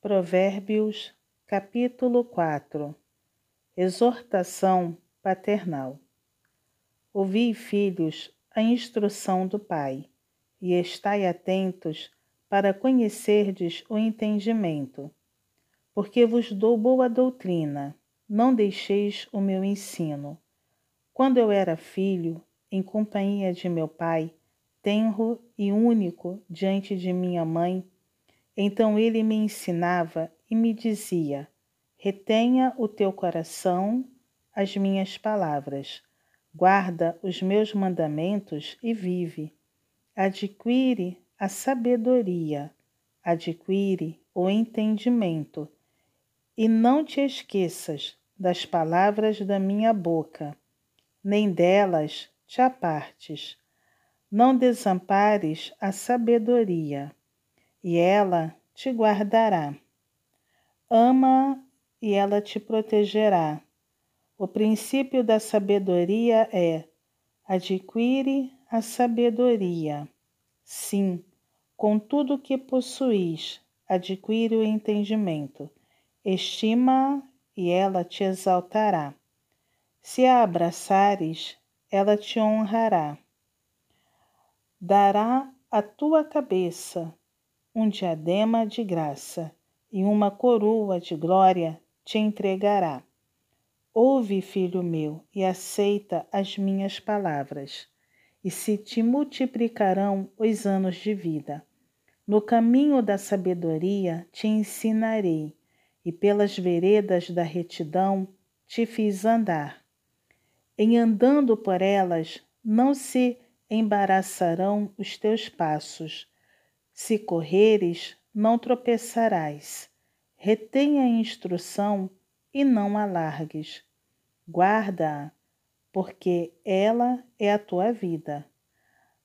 Provérbios, capítulo 4 Exortação paternal. Ouvi, filhos, a instrução do Pai, e estai atentos para conhecerdes o entendimento, porque vos dou boa doutrina, não deixeis o meu ensino. Quando eu era filho, em companhia de meu pai, tenro e único diante de minha mãe, então ele me ensinava e me dizia: Retenha o teu coração as minhas palavras, guarda os meus mandamentos e vive. Adquire a sabedoria, adquire o entendimento, e não te esqueças das palavras da minha boca, nem delas te apartes. Não desampares a sabedoria e ela te guardará. Ama e ela te protegerá. O princípio da sabedoria é: adquire a sabedoria. Sim, com tudo que possuis, adquire o entendimento. Estima e ela te exaltará. Se a abraçares, ela te honrará. Dará a tua cabeça um diadema de graça e uma coroa de glória te entregará. Ouve, filho meu, e aceita as minhas palavras, e se te multiplicarão os anos de vida. No caminho da sabedoria te ensinarei, e pelas veredas da retidão te fiz andar. Em andando por elas, não se embaraçarão os teus passos se correres, não tropeçarás. Retenha a instrução e não a largues. Guarda-a, porque ela é a tua vida.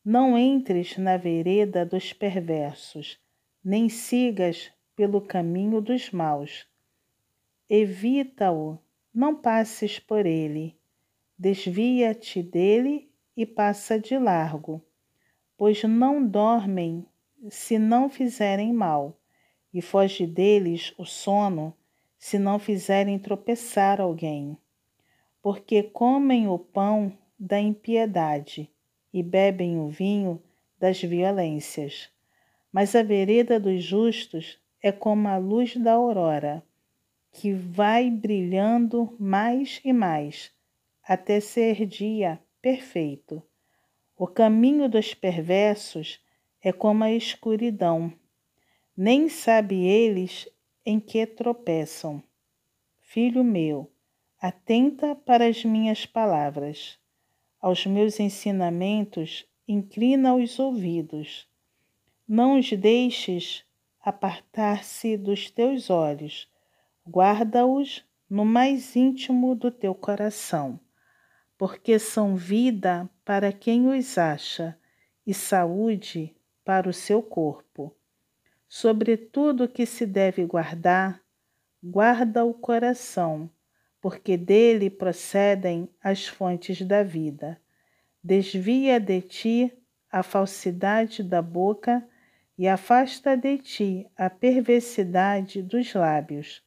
Não entres na vereda dos perversos, nem sigas pelo caminho dos maus. Evita-o, não passes por ele. Desvia-te dele e passa de largo, pois não dormem se não fizerem mal, e foge deles o sono, se não fizerem tropeçar alguém. Porque comem o pão da impiedade e bebem o vinho das violências. Mas a vereda dos justos é como a luz da aurora, que vai brilhando mais e mais, até ser dia perfeito. O caminho dos perversos é como a escuridão. Nem sabe eles em que tropeçam. Filho meu, atenta para as minhas palavras. Aos meus ensinamentos, inclina os ouvidos. Não os deixes apartar-se dos teus olhos. Guarda-os no mais íntimo do teu coração, porque são vida para quem os acha e saúde para o seu corpo. Sobre tudo que se deve guardar, guarda o coração, porque dele procedem as fontes da vida. Desvia de ti a falsidade da boca e afasta de ti a perversidade dos lábios.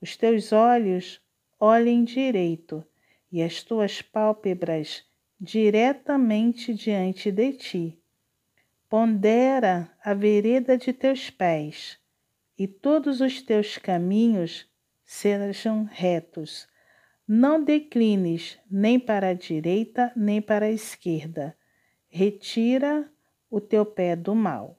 Os teus olhos olhem direito e as tuas pálpebras diretamente diante de ti Pondera a vereda de teus pés, e todos os teus caminhos sejam retos. Não declines nem para a direita nem para a esquerda. Retira o teu pé do mal.